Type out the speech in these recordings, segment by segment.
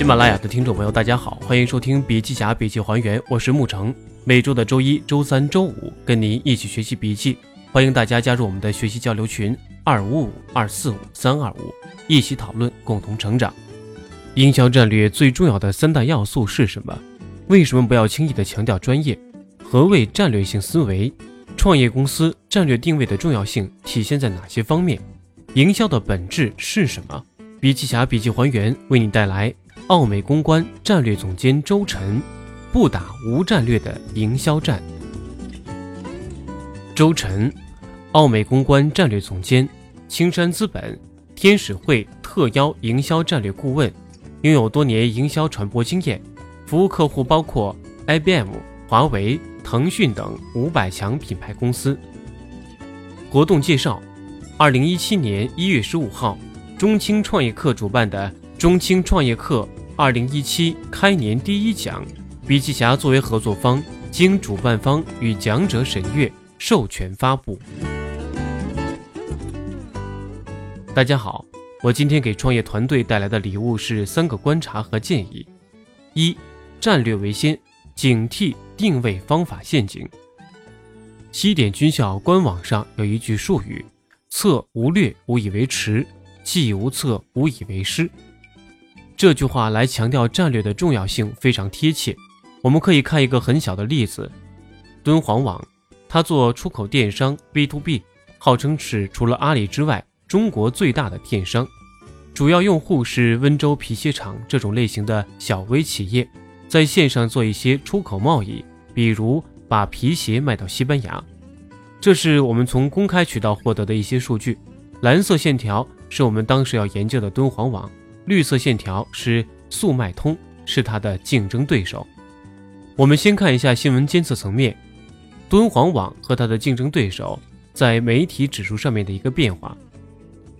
喜马拉雅的听众朋友，大家好，欢迎收听《笔记侠笔记还原》，我是沐橙。每周的周一、周三、周五，跟您一起学习笔记。欢迎大家加入我们的学习交流群：二五五二四五三二五，一起讨论，共同成长。营销战略最重要的三大要素是什么？为什么不要轻易的强调专业？何谓战略性思维？创业公司战略定位的重要性体现在哪些方面？营销的本质是什么？笔记侠笔记还原为你带来奥美公关战略总监周晨不打无战略的营销战。周晨，奥美公关战略总监，青山资本、天使汇特邀营销战略顾问，拥有多年营销传播经验，服务客户包括 IBM、华为、腾讯等五百强品牌公司。活动介绍。二零一七年一月十五号，中青创业课主办的中青创业课二零一七开年第一讲，笔记侠作为合作方，经主办方与讲者审阅，授权发布。大家好，我今天给创业团队带来的礼物是三个观察和建议：一、战略为先，警惕定位方法陷阱。西点军校官网上有一句术语。策无略，无以为持；计无策，无以为师。这句话来强调战略的重要性，非常贴切。我们可以看一个很小的例子：敦煌网，它做出口电商 B to B，号称是除了阿里之外中国最大的电商，主要用户是温州皮鞋厂这种类型的小微企业，在线上做一些出口贸易，比如把皮鞋卖到西班牙。这是我们从公开渠道获得的一些数据。蓝色线条是我们当时要研究的敦煌网，绿色线条是速卖通，是它的竞争对手。我们先看一下新闻监测层面，敦煌网和它的竞争对手在媒体指数上面的一个变化。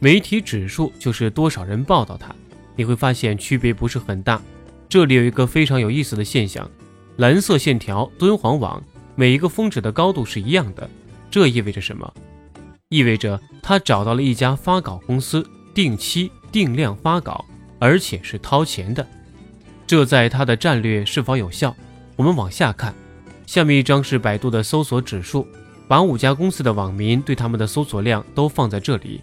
媒体指数就是多少人报道它，你会发现区别不是很大。这里有一个非常有意思的现象：蓝色线条敦煌网每一个峰值的高度是一样的。这意味着什么？意味着他找到了一家发稿公司，定期定量发稿，而且是掏钱的。这在他的战略是否有效？我们往下看，下面一张是百度的搜索指数，把五家公司的网民对他们的搜索量都放在这里，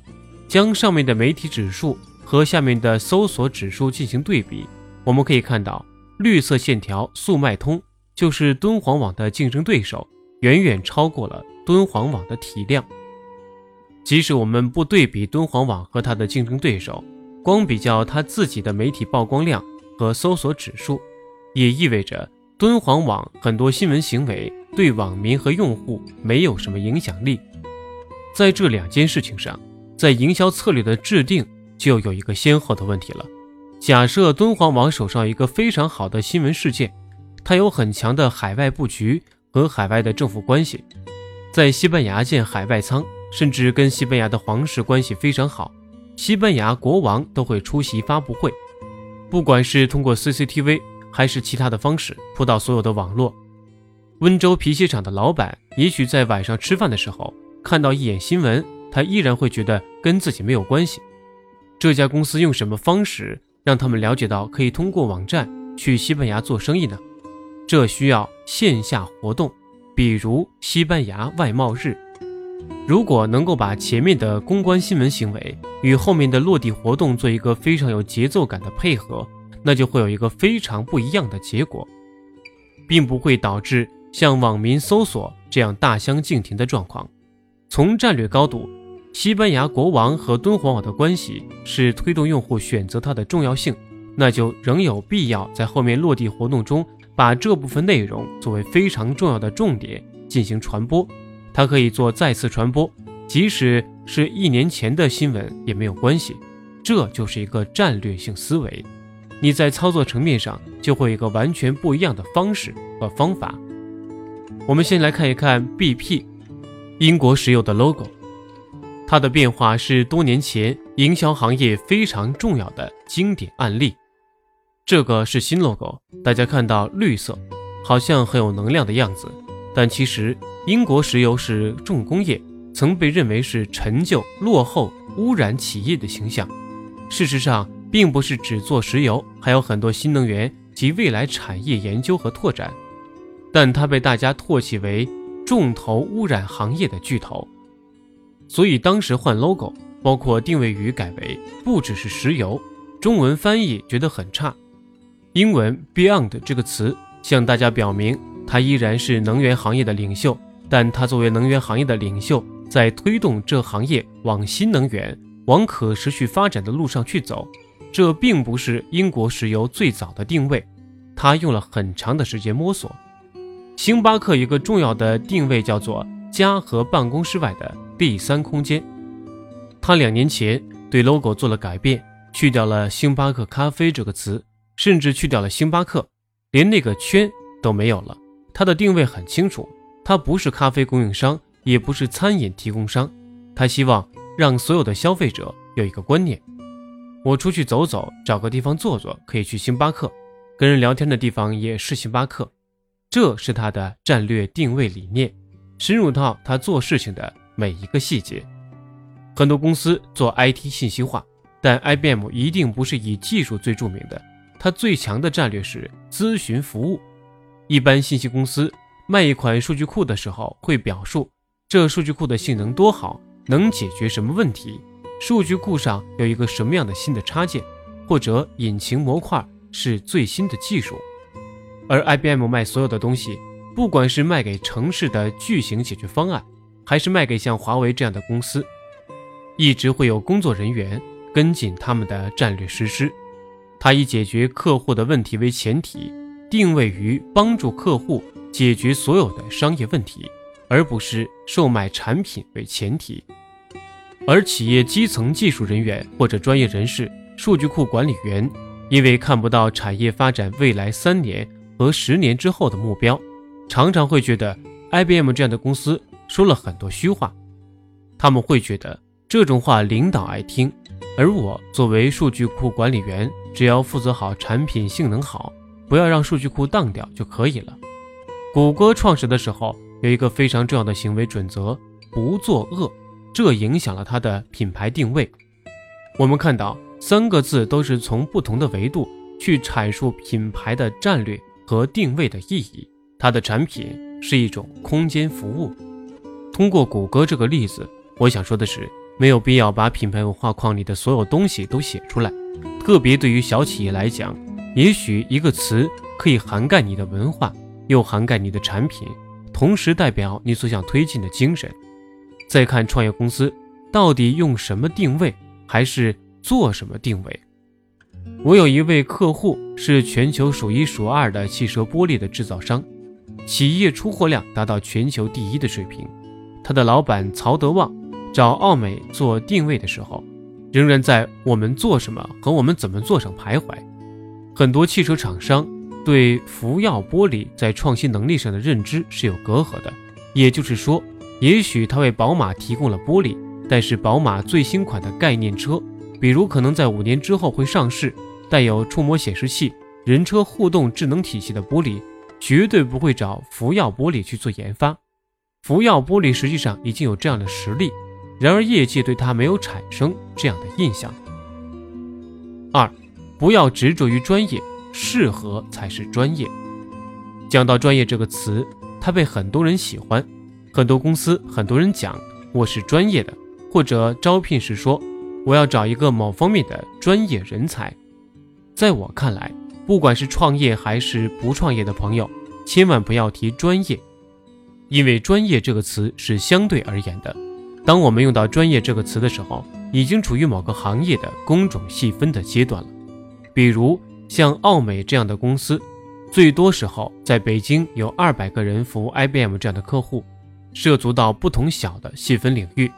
将上面的媒体指数和下面的搜索指数进行对比，我们可以看到，绿色线条速卖通就是敦煌网的竞争对手，远远超过了。敦煌网的体量，即使我们不对比敦煌网和它的竞争对手，光比较他自己的媒体曝光量和搜索指数，也意味着敦煌网很多新闻行为对网民和用户没有什么影响力。在这两件事情上，在营销策略的制定就有一个先后的问题了。假设敦煌网手上一个非常好的新闻事件，它有很强的海外布局和海外的政府关系。在西班牙建海外仓，甚至跟西班牙的皇室关系非常好，西班牙国王都会出席发布会。不管是通过 CCTV 还是其他的方式铺到所有的网络。温州皮鞋厂的老板也许在晚上吃饭的时候看到一眼新闻，他依然会觉得跟自己没有关系。这家公司用什么方式让他们了解到可以通过网站去西班牙做生意呢？这需要线下活动。比如西班牙外贸日，如果能够把前面的公关新闻行为与后面的落地活动做一个非常有节奏感的配合，那就会有一个非常不一样的结果，并不会导致像网民搜索这样大相径庭的状况。从战略高度，西班牙国王和敦煌网的关系是推动用户选择它的重要性，那就仍有必要在后面落地活动中。把这部分内容作为非常重要的重点进行传播，它可以做再次传播，即使是一年前的新闻也没有关系。这就是一个战略性思维，你在操作层面上就会有一个完全不一样的方式和方法。我们先来看一看 BP，英国石油的 logo，它的变化是多年前营销行业非常重要的经典案例。这个是新 logo，大家看到绿色，好像很有能量的样子，但其实英国石油是重工业，曾被认为是陈旧、落后、污染企业的形象。事实上并不是只做石油，还有很多新能源及未来产业研究和拓展。但它被大家唾弃为重头污染行业的巨头，所以当时换 logo，包括定位语改为不只是石油，中文翻译觉得很差。英文 Beyond 这个词向大家表明，它依然是能源行业的领袖，但它作为能源行业的领袖，在推动这行业往新能源、往可持续发展的路上去走。这并不是英国石油最早的定位，它用了很长的时间摸索。星巴克一个重要的定位叫做家和办公室外的第三空间。他两年前对 logo 做了改变，去掉了星巴克咖啡这个词，甚至去掉了星巴克，连那个圈都没有了。它的定位很清楚，它不是咖啡供应商，也不是餐饮提供商。他希望让所有的消费者有一个观念。我出去走走，找个地方坐坐，可以去星巴克；跟人聊天的地方也是星巴克。这是他的战略定位理念，深入到他做事情的每一个细节。很多公司做 IT 信息化，但 IBM 一定不是以技术最著名的，它最强的战略是咨询服务。一般信息公司卖一款数据库的时候，会表述这数据库的性能多好，能解决什么问题。数据库上有一个什么样的新的插件，或者引擎模块是最新的技术，而 IBM 卖所有的东西，不管是卖给城市的巨型解决方案，还是卖给像华为这样的公司，一直会有工作人员跟进他们的战略实施。它以解决客户的问题为前提，定位于帮助客户解决所有的商业问题，而不是售卖产品为前提。而企业基层技术人员或者专业人士、数据库管理员，因为看不到产业发展未来三年和十年之后的目标，常常会觉得 IBM 这样的公司说了很多虚话。他们会觉得这种话领导爱听，而我作为数据库管理员，只要负责好产品性能好，不要让数据库当掉就可以了。谷歌创始的时候有一个非常重要的行为准则：不作恶。这影响了它的品牌定位。我们看到三个字都是从不同的维度去阐述品牌的战略和定位的意义。它的产品是一种空间服务。通过谷歌这个例子，我想说的是，没有必要把品牌文化框里的所有东西都写出来。特别对于小企业来讲，也许一个词可以涵盖你的文化，又涵盖你的产品，同时代表你所想推进的精神。再看创业公司到底用什么定位，还是做什么定位？我有一位客户是全球数一数二的汽车玻璃的制造商，企业出货量达到全球第一的水平。他的老板曹德旺找奥美做定位的时候，仍然在我们做什么和我们怎么做上徘徊。很多汽车厂商对福耀玻璃在创新能力上的认知是有隔阂的，也就是说。也许他为宝马提供了玻璃，但是宝马最新款的概念车，比如可能在五年之后会上市，带有触摸显示器、人车互动智能体系的玻璃，绝对不会找福耀玻璃去做研发。福耀玻璃实际上已经有这样的实力，然而业界对它没有产生这样的印象。二，不要执着于专业，适合才是专业。讲到专业这个词，它被很多人喜欢。很多公司，很多人讲我是专业的，或者招聘时说我要找一个某方面的专业人才。在我看来，不管是创业还是不创业的朋友，千万不要提专业，因为专业这个词是相对而言的。当我们用到专业这个词的时候，已经处于某个行业的工种细分的阶段了。比如像奥美这样的公司，最多时候在北京有二百个人服务 IBM 这样的客户。涉足到不同小的细分领域，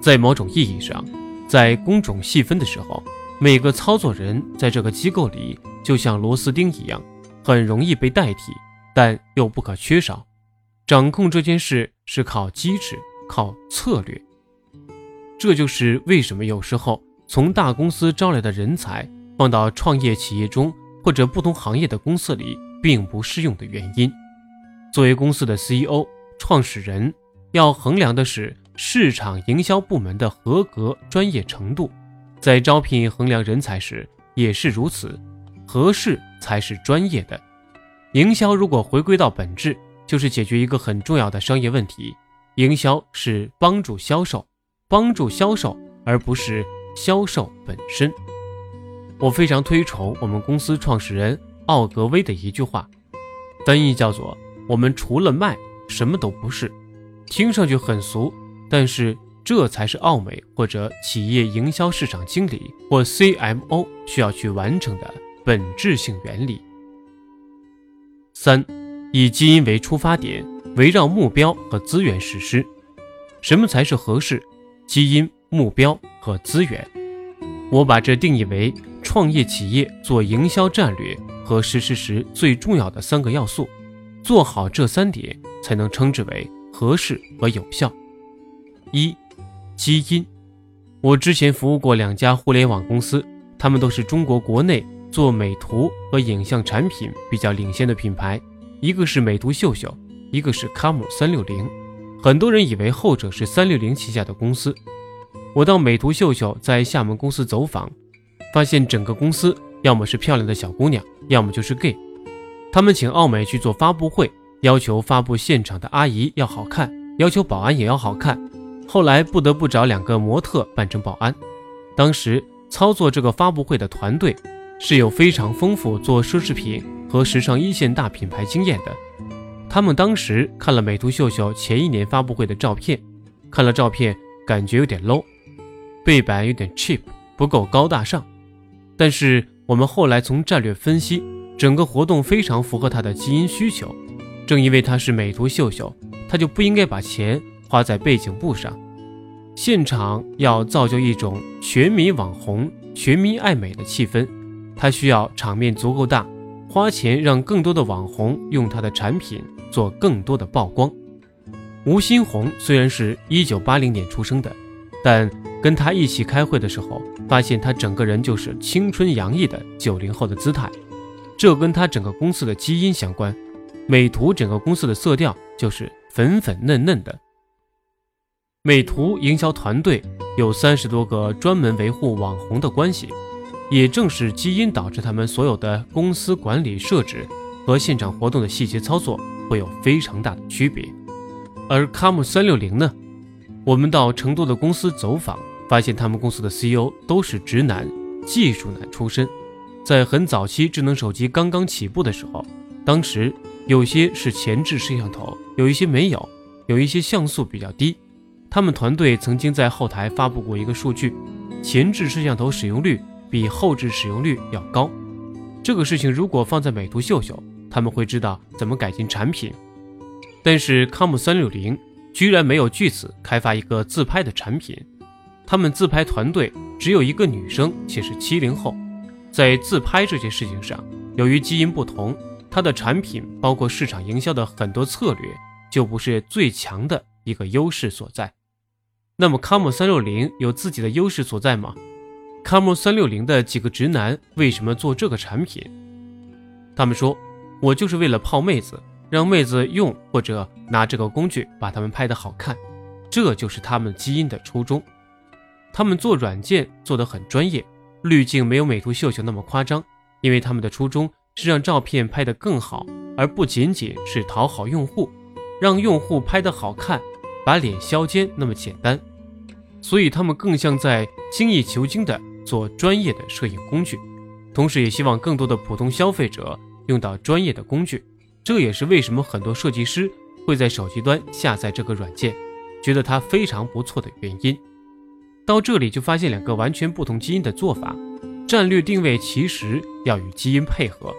在某种意义上，在工种细分的时候，每个操作人在这个机构里就像螺丝钉一样，很容易被代替，但又不可缺少。掌控这件事是靠机制，靠策略。这就是为什么有时候从大公司招来的人才放到创业企业中或者不同行业的公司里并不适用的原因。作为公司的 CEO。创始人要衡量的是市场营销部门的合格专业程度，在招聘衡量人才时也是如此，合适才是专业的。营销如果回归到本质，就是解决一个很重要的商业问题。营销是帮助销售，帮助销售，而不是销售本身。我非常推崇我们公司创始人奥格威的一句话，翻译叫做：“我们除了卖，什么都不是。”听上去很俗，但是。这才是奥美或者企业营销市场经理或 CMO 需要去完成的本质性原理。三，以基因为出发点，围绕目标和资源实施。什么才是合适？基因、目标和资源。我把这定义为创业企业做营销战略和实施时最重要的三个要素。做好这三点，才能称之为合适和有效。一。基因，我之前服务过两家互联网公司，他们都是中国国内做美图和影像产品比较领先的品牌，一个是美图秀秀，一个是卡姆三六零。很多人以为后者是三六零旗下的公司。我到美图秀秀在厦门公司走访，发现整个公司要么是漂亮的小姑娘，要么就是 gay。他们请奥美去做发布会，要求发布现场的阿姨要好看，要求保安也要好看。后来不得不找两个模特扮成保安。当时操作这个发布会的团队是有非常丰富做奢侈品和时尚一线大品牌经验的。他们当时看了美图秀秀前一年发布会的照片，看了照片感觉有点 low，背板有点 cheap，不够高大上。但是我们后来从战略分析，整个活动非常符合他的基因需求。正因为他是美图秀秀，他就不应该把钱。花在背景布上，现场要造就一种全民网红、全民爱美的气氛，他需要场面足够大，花钱让更多的网红用他的产品做更多的曝光。吴新红虽然是一九八零年出生的，但跟他一起开会的时候，发现他整个人就是青春洋溢的九零后的姿态，这跟他整个公司的基因相关。美图整个公司的色调就是粉粉嫩嫩的。美图营销团队有三十多个专门维护网红的关系，也正是基因导致他们所有的公司管理设置和现场活动的细节操作会有非常大的区别。而卡姆三六零呢，我们到成都的公司走访，发现他们公司的 CEO 都是直男、技术男出身。在很早期智能手机刚刚起步的时候，当时有些是前置摄像头，有一些没有，有一些像素比较低。他们团队曾经在后台发布过一个数据，前置摄像头使用率比后置使用率要高。这个事情如果放在美图秀秀，他们会知道怎么改进产品。但是康姆三六零居然没有据此开发一个自拍的产品。他们自拍团队只有一个女生，且是七零后。在自拍这件事情上，由于基因不同，它的产品包括市场营销的很多策略就不是最强的一个优势所在。那么卡姆三六零有自己的优势所在吗？卡姆三六零的几个直男为什么做这个产品？他们说，我就是为了泡妹子，让妹子用或者拿这个工具把他们拍得好看，这就是他们基因的初衷。他们做软件做得很专业，滤镜没有美图秀秀那么夸张，因为他们的初衷是让照片拍得更好，而不仅仅是讨好用户，让用户拍得好看。把脸削尖那么简单，所以他们更像在精益求精的做专业的摄影工具，同时也希望更多的普通消费者用到专业的工具。这也是为什么很多设计师会在手机端下载这个软件，觉得它非常不错的原因。到这里就发现两个完全不同基因的做法，战略定位其实要与基因配合。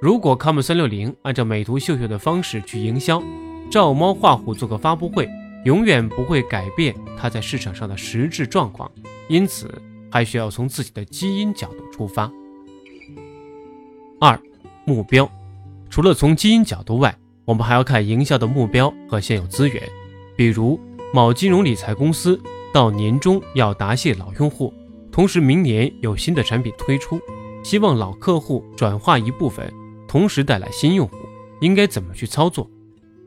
如果康姆三六零按照美图秀秀的方式去营销，照猫画虎做个发布会。永远不会改变它在市场上的实质状况，因此还需要从自己的基因角度出发。二、目标，除了从基因角度外，我们还要看营销的目标和现有资源。比如某金融理财公司到年终要答谢老用户，同时明年有新的产品推出，希望老客户转化一部分，同时带来新用户，应该怎么去操作？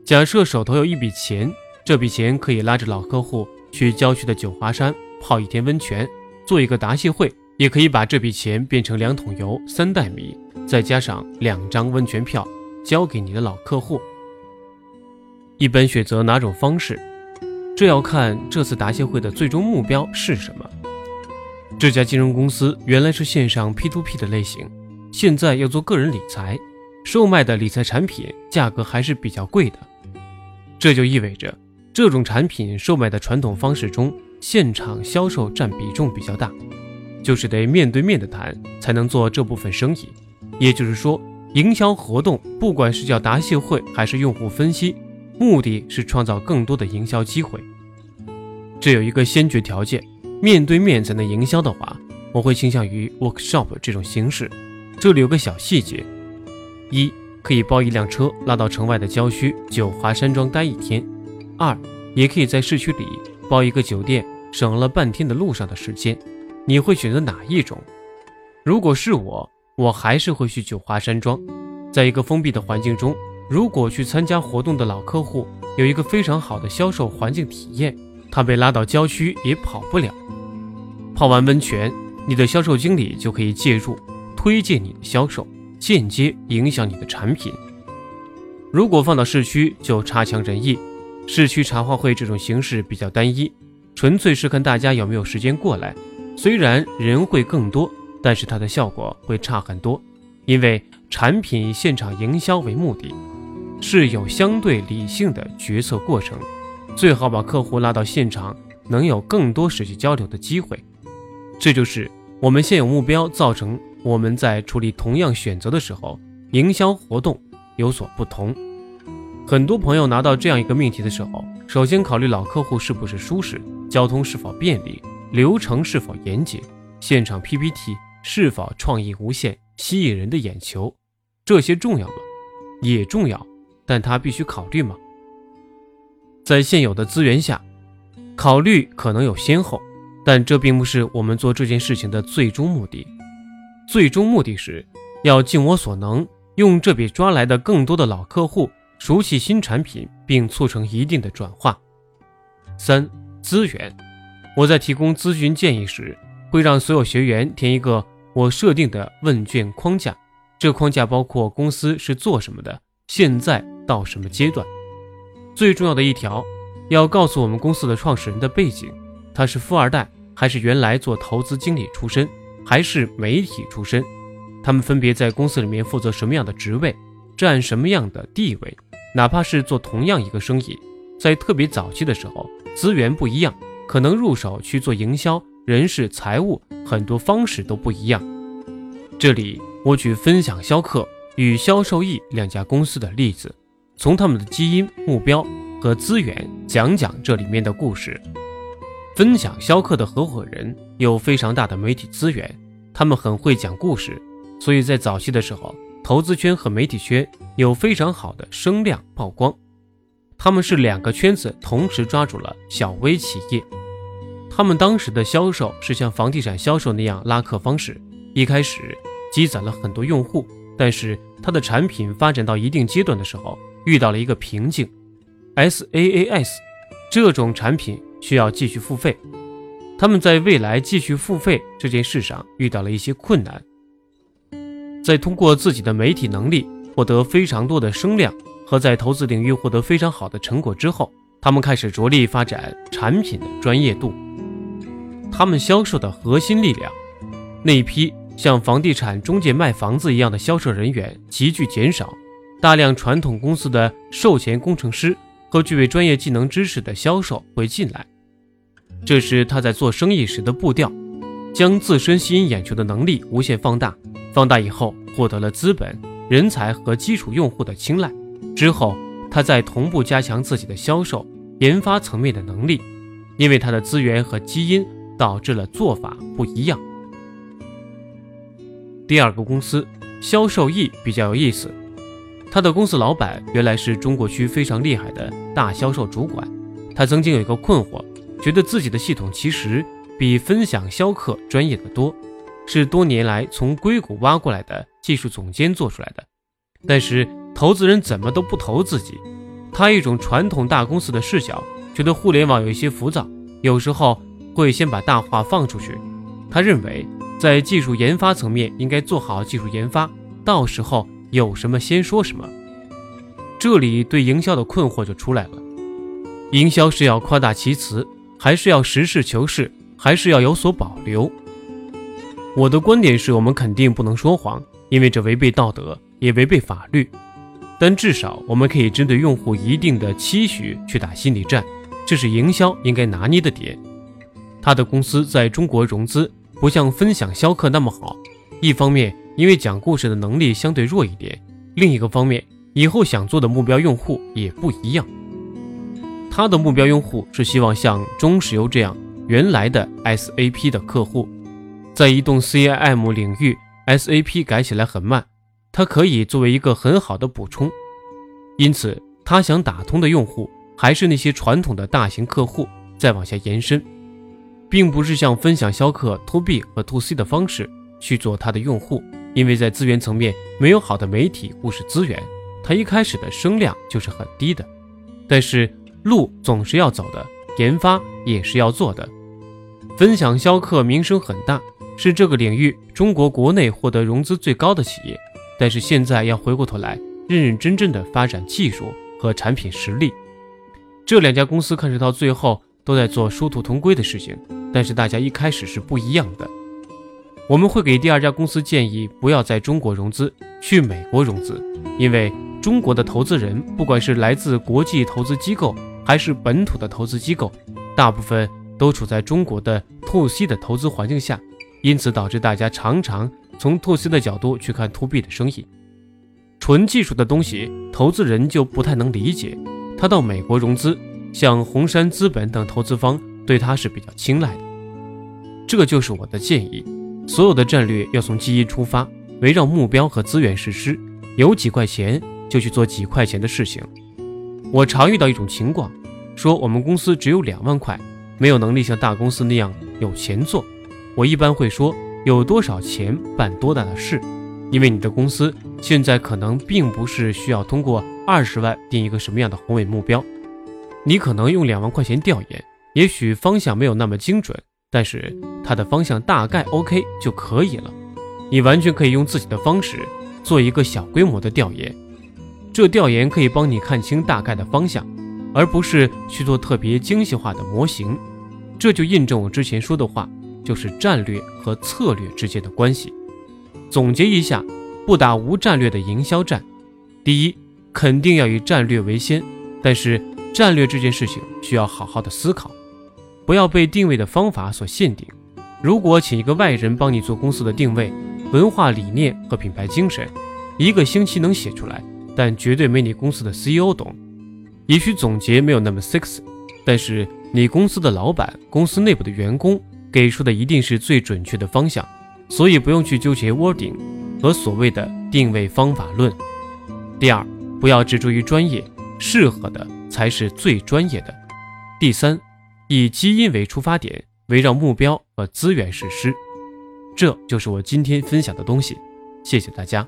假设手头有一笔钱。这笔钱可以拉着老客户去郊区的九华山泡一天温泉，做一个答谢会，也可以把这笔钱变成两桶油、三袋米，再加上两张温泉票，交给你的老客户。一般选择哪种方式，这要看这次答谢会的最终目标是什么。这家金融公司原来是线上 P2P 的类型，现在要做个人理财，售卖的理财产品价格还是比较贵的。这就意味着，这种产品售卖的传统方式中，现场销售占比重比较大，就是得面对面的谈才能做这部分生意。也就是说，营销活动不管是叫答谢会还是用户分析，目的是创造更多的营销机会。这有一个先决条件。面对面才能营销的话，我会倾向于 workshop 这种形式。这里有个小细节：一，可以包一辆车拉到城外的郊区九华山庄待一天；二，也可以在市区里包一个酒店，省了半天的路上的时间。你会选择哪一种？如果是我，我还是会去九华山庄，在一个封闭的环境中，如果去参加活动的老客户有一个非常好的销售环境体验。他被拉到郊区也跑不了。泡完温泉，你的销售经理就可以介入，推荐你的销售，间接影响你的产品。如果放到市区，就差强人意。市区茶话会这种形式比较单一，纯粹是看大家有没有时间过来。虽然人会更多，但是它的效果会差很多，因为产品现场营销为目的，是有相对理性的决策过程。最好把客户拉到现场，能有更多实际交流的机会。这就是我们现有目标造成我们在处理同样选择的时候，营销活动有所不同。很多朋友拿到这样一个命题的时候，首先考虑老客户是不是舒适，交通是否便利，流程是否严谨，现场 PPT 是否创意无限，吸引人的眼球。这些重要吗？也重要，但他必须考虑吗？在现有的资源下，考虑可能有先后，但这并不是我们做这件事情的最终目的。最终目的是要尽我所能，用这笔抓来的更多的老客户熟悉新产品，并促成一定的转化。三、资源。我在提供咨询建议时，会让所有学员填一个我设定的问卷框架，这框架包括公司是做什么的，现在到什么阶段。最重要的一条，要告诉我们公司的创始人的背景，他是富二代，还是原来做投资经理出身，还是媒体出身？他们分别在公司里面负责什么样的职位，占什么样的地位？哪怕是做同样一个生意，在特别早期的时候，资源不一样，可能入手去做营销、人事、财务，很多方式都不一样。这里我举分享销客与销售易两家公司的例子。从他们的基因、目标和资源讲讲这里面的故事。分享销客的合伙人有非常大的媒体资源，他们很会讲故事，所以在早期的时候，投资圈和媒体圈有非常好的声量曝光。他们是两个圈子同时抓住了小微企业。他们当时的销售是像房地产销售那样拉客方式，一开始积攒了很多用户，但是他的产品发展到一定阶段的时候。遇到了一个瓶颈，SaaS 这种产品需要继续付费，他们在未来继续付费这件事上遇到了一些困难。在通过自己的媒体能力获得非常多的声量和在投资领域获得非常好的成果之后，他们开始着力发展产品的专业度。他们销售的核心力量，那一批像房地产中介卖房子一样的销售人员急剧减少。大量传统公司的售前工程师和具备专业技能知识的销售会进来，这是他在做生意时的步调，将自身吸引眼球的能力无限放大，放大以后获得了资本、人才和基础用户的青睐。之后，他在同步加强自己的销售、研发层面的能力，因为他的资源和基因导致了做法不一样。第二个公司销售易比较有意思。他的公司老板原来是中国区非常厉害的大销售主管，他曾经有一个困惑，觉得自己的系统其实比分享销客专业的多，是多年来从硅谷挖过来的技术总监做出来的，但是投资人怎么都不投自己。他一种传统大公司的视角，觉得互联网有一些浮躁，有时候会先把大话放出去，他认为，在技术研发层面应该做好技术研发，到时候有什么先说什么。这里对营销的困惑就出来了：营销是要夸大其词，还是要实事求是，还是要有所保留？我的观点是我们肯定不能说谎，因为这违背道德，也违背法律。但至少我们可以针对用户一定的期许去打心理战，这是营销应该拿捏的点。他的公司在中国融资不像分享销客那么好，一方面因为讲故事的能力相对弱一点，另一个方面以后想做的目标用户也不一样。他的目标用户是希望像中石油这样原来的 SAP 的客户，在移动 CIM 领域，SAP 改起来很慢。它可以作为一个很好的补充，因此他想打通的用户还是那些传统的大型客户，再往下延伸，并不是像分享销客 to B 和 to C 的方式去做他的用户，因为在资源层面没有好的媒体故事资源，它一开始的声量就是很低的。但是路总是要走的，研发也是要做的。分享销客名声很大，是这个领域中国国内获得融资最高的企业。但是现在要回过头来，认认真真的发展技术和产品实力。这两家公司看着到最后都在做殊途同归的事情，但是大家一开始是不一样的。我们会给第二家公司建议，不要在中国融资，去美国融资，因为中国的投资人，不管是来自国际投资机构还是本土的投资机构，大部分都处在中国的 to C 的投资环境下，因此导致大家常常。从 to C 的角度去看 to B 的生意，纯技术的东西，投资人就不太能理解。他到美国融资，像红杉资本等投资方对他是比较青睐的。这就是我的建议：所有的战略要从基因出发，围绕目标和资源实施。有几块钱就去做几块钱的事情。我常遇到一种情况，说我们公司只有两万块，没有能力像大公司那样有钱做。我一般会说。有多少钱办多大的事？因为你的公司现在可能并不是需要通过二十万定一个什么样的宏伟目标，你可能用两万块钱调研，也许方向没有那么精准，但是它的方向大概 OK 就可以了。你完全可以用自己的方式做一个小规模的调研，这调研可以帮你看清大概的方向，而不是去做特别精细化的模型。这就印证我之前说的话。就是战略和策略之间的关系。总结一下，不打无战略的营销战。第一，肯定要以战略为先，但是战略这件事情需要好好的思考，不要被定位的方法所限定。如果请一个外人帮你做公司的定位、文化理念和品牌精神，一个星期能写出来，但绝对没你公司的 CEO 懂。也许总结没有那么 sexy，但是你公司的老板、公司内部的员工。给出的一定是最准确的方向，所以不用去纠结 wording 和所谓的定位方法论。第二，不要执着于专业，适合的才是最专业的。第三，以基因为出发点，围绕目标和资源实施。这就是我今天分享的东西，谢谢大家。